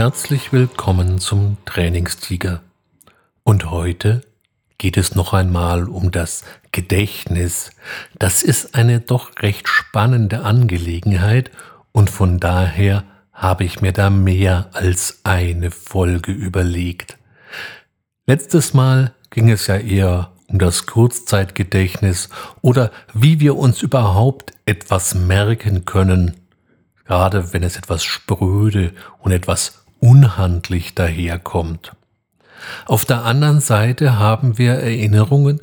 Herzlich willkommen zum Trainingstiger. Und heute geht es noch einmal um das Gedächtnis. Das ist eine doch recht spannende Angelegenheit und von daher habe ich mir da mehr als eine Folge überlegt. Letztes Mal ging es ja eher um das Kurzzeitgedächtnis oder wie wir uns überhaupt etwas merken können, gerade wenn es etwas spröde und etwas unhandlich daherkommt. Auf der anderen Seite haben wir Erinnerungen,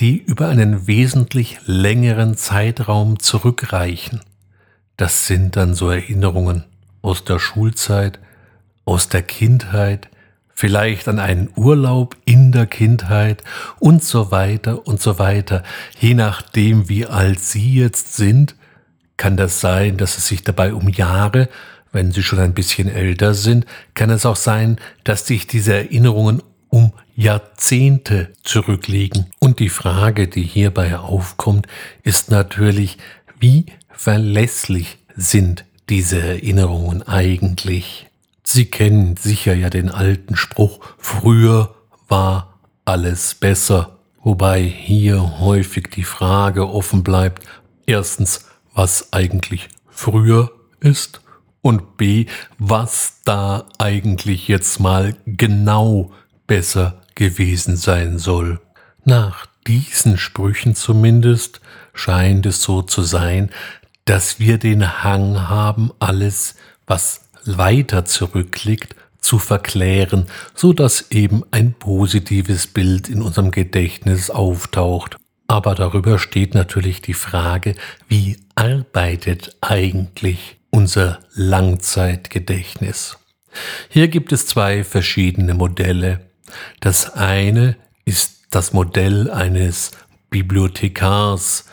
die über einen wesentlich längeren Zeitraum zurückreichen. Das sind dann so Erinnerungen aus der Schulzeit, aus der Kindheit, vielleicht an einen Urlaub in der Kindheit und so weiter und so weiter. Je nachdem, wie alt Sie jetzt sind, kann das sein, dass es sich dabei um Jahre, wenn sie schon ein bisschen älter sind, kann es auch sein, dass sich diese Erinnerungen um Jahrzehnte zurückliegen. Und die Frage, die hierbei aufkommt, ist natürlich, wie verlässlich sind diese Erinnerungen eigentlich? Sie kennen sicher ja den alten Spruch, früher war alles besser, wobei hier häufig die Frage offen bleibt, erstens, was eigentlich früher ist und B, was da eigentlich jetzt mal genau besser gewesen sein soll. Nach diesen Sprüchen zumindest scheint es so zu sein, dass wir den Hang haben, alles, was weiter zurückliegt, zu verklären, so dass eben ein positives Bild in unserem Gedächtnis auftaucht. Aber darüber steht natürlich die Frage, wie arbeitet eigentlich unser Langzeitgedächtnis. Hier gibt es zwei verschiedene Modelle. Das eine ist das Modell eines Bibliothekars,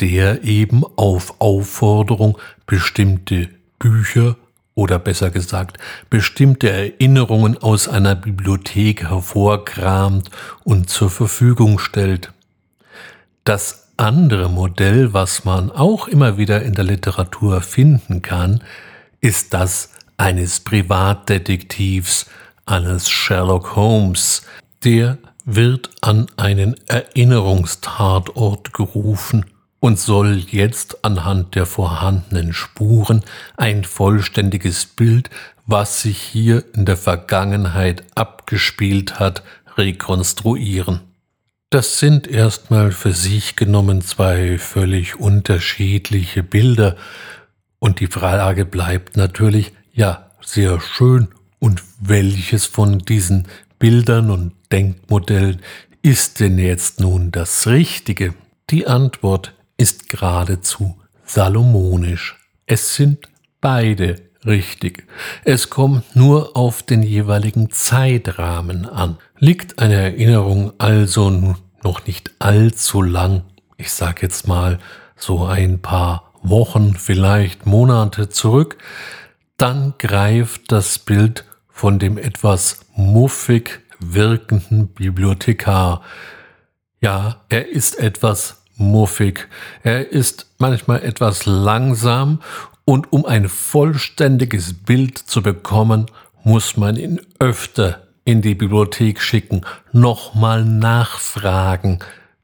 der eben auf Aufforderung bestimmte Bücher oder besser gesagt bestimmte Erinnerungen aus einer Bibliothek hervorkramt und zur Verfügung stellt. Das andere Modell, was man auch immer wieder in der Literatur finden kann, ist das eines Privatdetektivs, eines Sherlock Holmes. Der wird an einen Erinnerungstatort gerufen und soll jetzt anhand der vorhandenen Spuren ein vollständiges Bild, was sich hier in der Vergangenheit abgespielt hat, rekonstruieren. Das sind erstmal für sich genommen zwei völlig unterschiedliche Bilder. Und die Frage bleibt natürlich, ja, sehr schön. Und welches von diesen Bildern und Denkmodellen ist denn jetzt nun das Richtige? Die Antwort ist geradezu salomonisch. Es sind beide richtig. Es kommt nur auf den jeweiligen Zeitrahmen an. Liegt eine Erinnerung also noch nicht allzu lang, ich sag jetzt mal so ein paar Wochen, vielleicht Monate zurück, dann greift das Bild von dem etwas muffig wirkenden Bibliothekar. Ja, er ist etwas muffig, er ist manchmal etwas langsam und um ein vollständiges Bild zu bekommen, muss man ihn öfter in die Bibliothek schicken, nochmal nachfragen,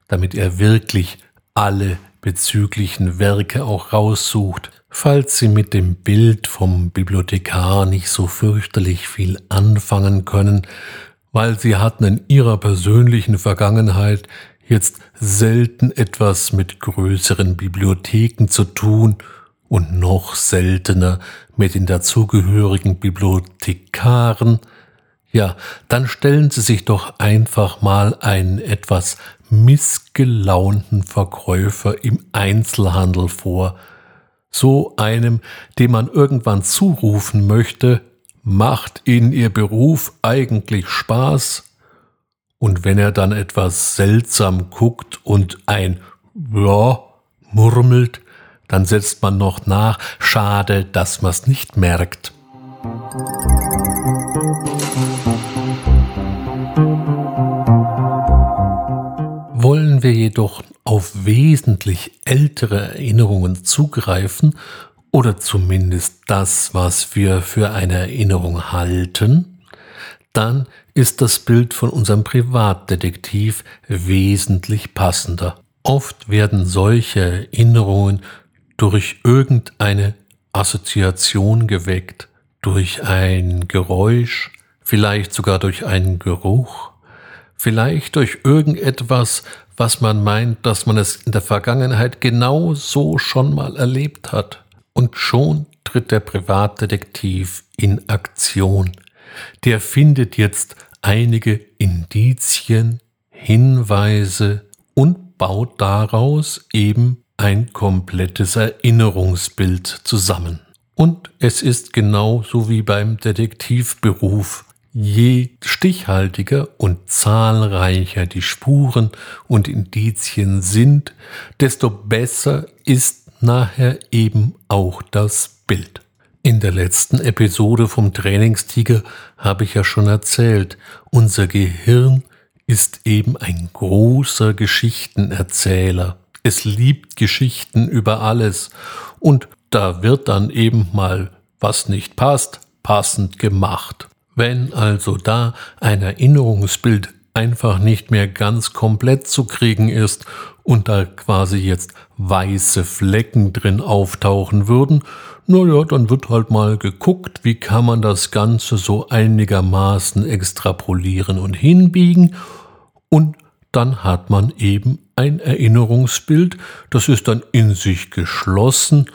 damit er wirklich alle bezüglichen Werke auch raussucht. Falls Sie mit dem Bild vom Bibliothekar nicht so fürchterlich viel anfangen können, weil Sie hatten in Ihrer persönlichen Vergangenheit jetzt selten etwas mit größeren Bibliotheken zu tun und noch seltener mit den dazugehörigen Bibliothekaren, ja, dann stellen Sie sich doch einfach mal einen etwas missgelaunten Verkäufer im Einzelhandel vor, so einem, dem man irgendwann zurufen möchte, macht Ihnen Ihr Beruf eigentlich Spaß? Und wenn er dann etwas seltsam guckt und ein Ja murmelt, dann setzt man noch nach, schade, dass man's nicht merkt. Wollen jedoch auf wesentlich ältere Erinnerungen zugreifen oder zumindest das, was wir für eine Erinnerung halten, dann ist das Bild von unserem Privatdetektiv wesentlich passender. Oft werden solche Erinnerungen durch irgendeine Assoziation geweckt, durch ein Geräusch, vielleicht sogar durch einen Geruch, vielleicht durch irgendetwas, was man meint, dass man es in der Vergangenheit genau so schon mal erlebt hat. Und schon tritt der Privatdetektiv in Aktion. Der findet jetzt einige Indizien, Hinweise und baut daraus eben ein komplettes Erinnerungsbild zusammen. Und es ist genauso wie beim Detektivberuf. Je stichhaltiger und zahlreicher die Spuren und Indizien sind, desto besser ist nachher eben auch das Bild. In der letzten Episode vom Trainingstiger habe ich ja schon erzählt, unser Gehirn ist eben ein großer Geschichtenerzähler. Es liebt Geschichten über alles und da wird dann eben mal, was nicht passt, passend gemacht. Wenn also da ein Erinnerungsbild einfach nicht mehr ganz komplett zu kriegen ist und da quasi jetzt weiße Flecken drin auftauchen würden, naja, dann wird halt mal geguckt, wie kann man das Ganze so einigermaßen extrapolieren und hinbiegen. Und dann hat man eben ein Erinnerungsbild, das ist dann in sich geschlossen,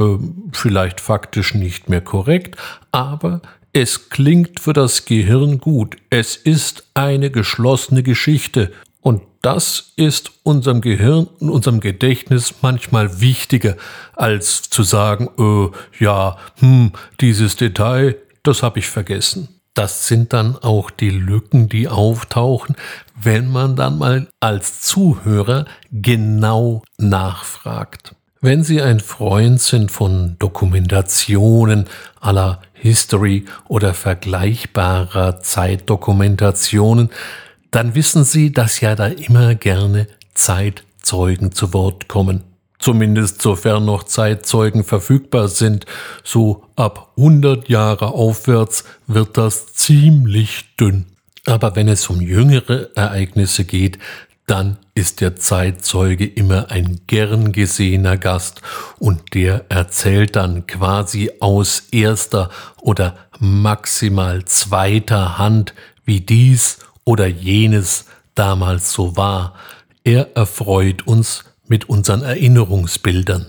äh, vielleicht faktisch nicht mehr korrekt, aber es klingt für das Gehirn gut. Es ist eine geschlossene Geschichte. Und das ist unserem Gehirn und unserem Gedächtnis manchmal wichtiger, als zu sagen, äh, ja, hm, dieses Detail, das habe ich vergessen. Das sind dann auch die Lücken, die auftauchen, wenn man dann mal als Zuhörer genau nachfragt. Wenn Sie ein Freund sind von Dokumentationen aller History oder vergleichbarer Zeitdokumentationen, dann wissen Sie, dass ja da immer gerne Zeitzeugen zu Wort kommen. Zumindest sofern noch Zeitzeugen verfügbar sind. So ab 100 Jahre aufwärts wird das ziemlich dünn. Aber wenn es um jüngere Ereignisse geht, dann ist der Zeitzeuge immer ein gern gesehener Gast und der erzählt dann quasi aus erster oder maximal zweiter Hand, wie dies oder jenes damals so war. Er erfreut uns mit unseren Erinnerungsbildern.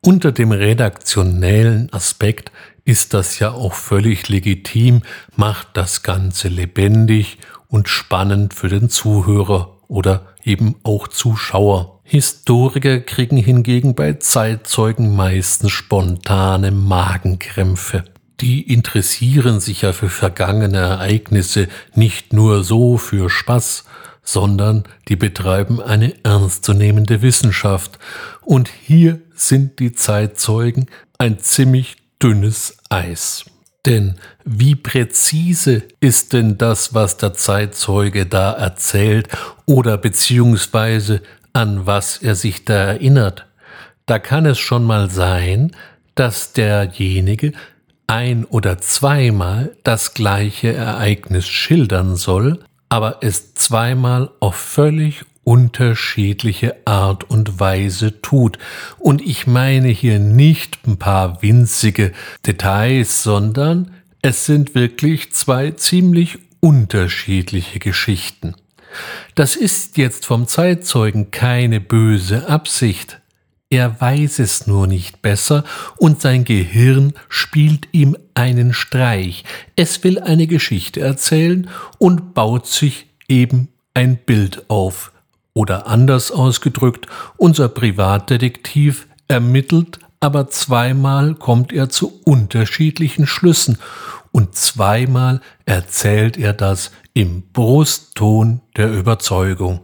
Unter dem redaktionellen Aspekt ist das ja auch völlig legitim, macht das Ganze lebendig und spannend für den Zuhörer oder eben auch Zuschauer. Historiker kriegen hingegen bei Zeitzeugen meistens spontane Magenkrämpfe. Die interessieren sich ja für vergangene Ereignisse nicht nur so für Spaß, sondern die betreiben eine ernstzunehmende Wissenschaft. Und hier sind die Zeitzeugen ein ziemlich dünnes Eis. Denn wie präzise ist denn das, was der Zeitzeuge da erzählt oder beziehungsweise an was er sich da erinnert? Da kann es schon mal sein, dass derjenige ein oder zweimal das gleiche Ereignis schildern soll, aber es zweimal auf völlig unterschiedliche Art und Weise tut. Und ich meine hier nicht ein paar winzige Details, sondern es sind wirklich zwei ziemlich unterschiedliche Geschichten. Das ist jetzt vom Zeitzeugen keine böse Absicht. Er weiß es nur nicht besser und sein Gehirn spielt ihm einen Streich. Es will eine Geschichte erzählen und baut sich eben ein Bild auf. Oder anders ausgedrückt, unser Privatdetektiv ermittelt, aber zweimal kommt er zu unterschiedlichen Schlüssen und zweimal erzählt er das im Brustton der Überzeugung.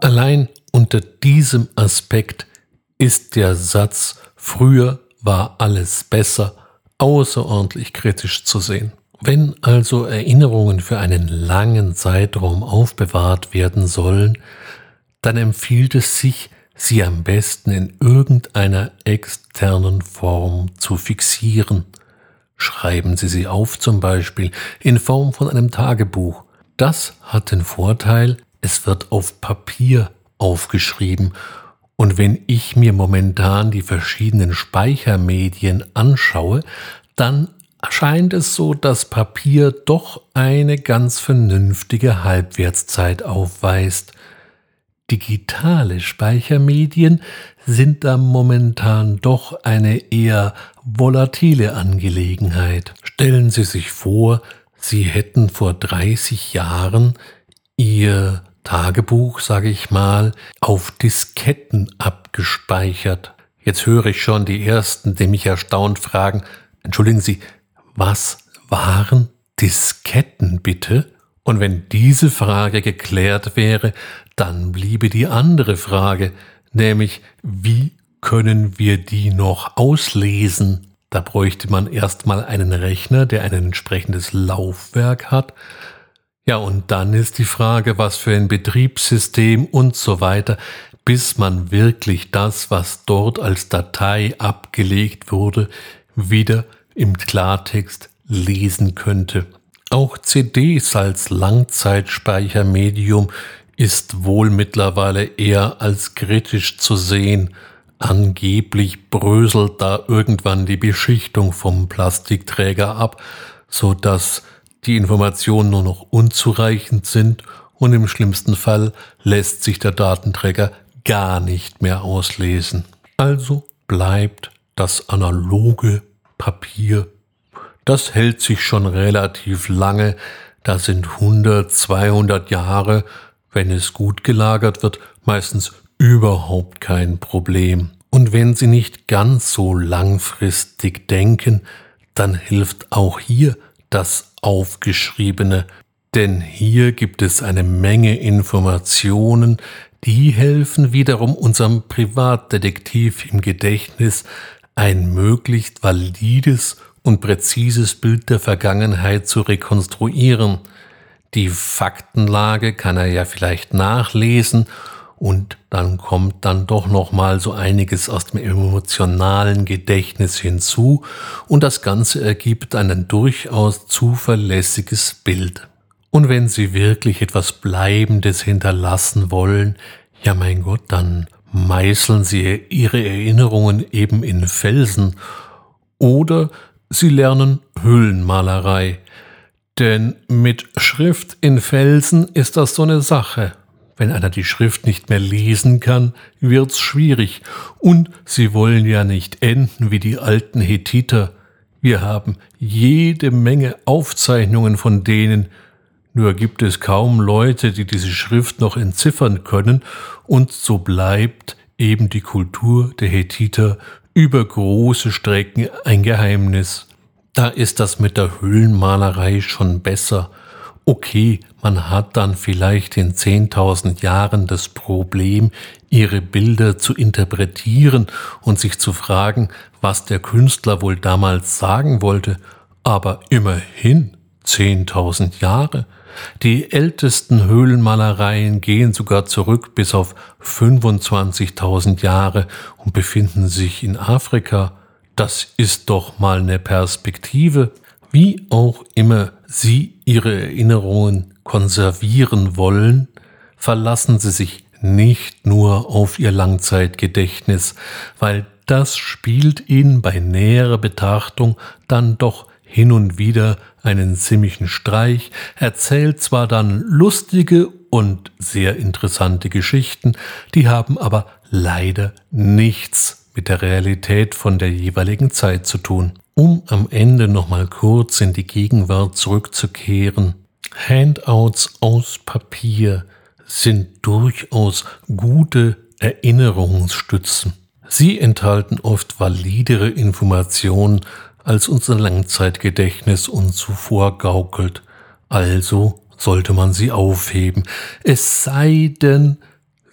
Allein unter diesem Aspekt ist der Satz früher war alles besser außerordentlich kritisch zu sehen. Wenn also Erinnerungen für einen langen Zeitraum aufbewahrt werden sollen, dann empfiehlt es sich, sie am besten in irgendeiner externen Form zu fixieren. Schreiben Sie sie auf zum Beispiel in Form von einem Tagebuch. Das hat den Vorteil, es wird auf Papier aufgeschrieben und wenn ich mir momentan die verschiedenen Speichermedien anschaue, dann scheint es so, dass Papier doch eine ganz vernünftige Halbwertszeit aufweist. Digitale Speichermedien sind da momentan doch eine eher volatile Angelegenheit. Stellen Sie sich vor, Sie hätten vor 30 Jahren Ihr Tagebuch, sage ich mal, auf Disketten abgespeichert. Jetzt höre ich schon die Ersten, die mich erstaunt fragen, entschuldigen Sie, was waren Disketten bitte? Und wenn diese Frage geklärt wäre, dann bliebe die andere Frage, nämlich wie können wir die noch auslesen? Da bräuchte man erstmal einen Rechner, der ein entsprechendes Laufwerk hat. Ja, und dann ist die Frage, was für ein Betriebssystem und so weiter, bis man wirklich das, was dort als Datei abgelegt wurde, wieder im Klartext lesen könnte. Auch CDs als Langzeitspeichermedium ist wohl mittlerweile eher als kritisch zu sehen. Angeblich bröselt da irgendwann die Beschichtung vom Plastikträger ab, so dass die Informationen nur noch unzureichend sind und im schlimmsten Fall lässt sich der Datenträger gar nicht mehr auslesen. Also bleibt das analoge Papier. Das hält sich schon relativ lange. Da sind 100, 200 Jahre, wenn es gut gelagert wird, meistens überhaupt kein Problem. Und wenn Sie nicht ganz so langfristig denken, dann hilft auch hier das Aufgeschriebene, denn hier gibt es eine Menge Informationen, die helfen wiederum unserem Privatdetektiv im Gedächtnis ein möglichst valides und präzises Bild der Vergangenheit zu rekonstruieren. Die Faktenlage kann er ja vielleicht nachlesen und dann kommt dann doch noch mal so einiges aus dem emotionalen Gedächtnis hinzu und das Ganze ergibt ein durchaus zuverlässiges Bild. Und wenn Sie wirklich etwas Bleibendes hinterlassen wollen, ja mein Gott, dann meißeln Sie Ihre Erinnerungen eben in Felsen oder Sie lernen Höhlenmalerei. Denn mit Schrift in Felsen ist das so eine Sache. Wenn einer die Schrift nicht mehr lesen kann, wird's schwierig. Und sie wollen ja nicht enden wie die alten Hethiter. Wir haben jede Menge Aufzeichnungen von denen, nur gibt es kaum Leute, die diese Schrift noch entziffern können, und so bleibt eben die Kultur der Hethiter über große Strecken ein Geheimnis. Da ist das mit der Höhlenmalerei schon besser. Okay, man hat dann vielleicht in 10.000 Jahren das Problem, ihre Bilder zu interpretieren und sich zu fragen, was der Künstler wohl damals sagen wollte, aber immerhin 10.000 Jahre. Die ältesten Höhlenmalereien gehen sogar zurück bis auf 25.000 Jahre und befinden sich in Afrika. Das ist doch mal eine Perspektive. Wie auch immer Sie Ihre Erinnerungen konservieren wollen, verlassen Sie sich nicht nur auf Ihr Langzeitgedächtnis, weil das spielt Ihnen bei näherer Betrachtung dann doch hin und wieder einen ziemlichen Streich, erzählt zwar dann lustige und sehr interessante Geschichten, die haben aber leider nichts mit der Realität von der jeweiligen Zeit zu tun. Um am Ende nochmal kurz in die Gegenwart zurückzukehren, Handouts aus Papier sind durchaus gute Erinnerungsstützen. Sie enthalten oft validere Informationen als unser Langzeitgedächtnis uns zuvor gaukelt. Also sollte man sie aufheben. Es sei denn,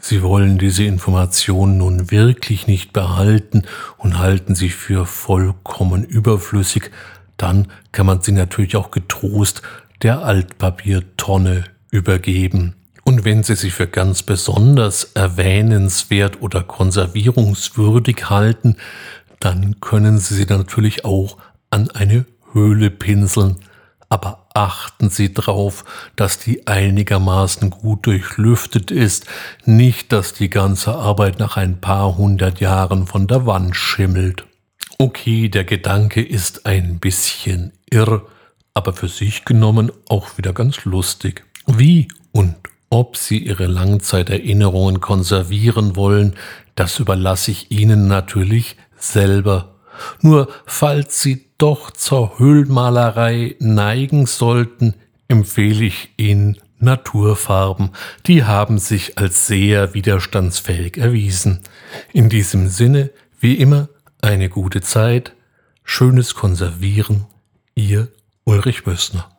Sie wollen diese Informationen nun wirklich nicht behalten und halten sie für vollkommen überflüssig, dann kann man sie natürlich auch getrost der Altpapiertonne übergeben. Und wenn Sie sie für ganz besonders erwähnenswert oder konservierungswürdig halten, dann können Sie sie natürlich auch an eine Höhle pinseln. Aber achten Sie drauf, dass die einigermaßen gut durchlüftet ist, nicht dass die ganze Arbeit nach ein paar hundert Jahren von der Wand schimmelt. Okay, der Gedanke ist ein bisschen irr, aber für sich genommen auch wieder ganz lustig. Wie und ob Sie Ihre Langzeiterinnerungen konservieren wollen, das überlasse ich Ihnen natürlich selber. Nur falls Sie doch zur Höhlmalerei neigen sollten, empfehle ich Ihnen Naturfarben. Die haben sich als sehr widerstandsfähig erwiesen. In diesem Sinne, wie immer, eine gute Zeit, schönes Konservieren, Ihr Ulrich Wössner.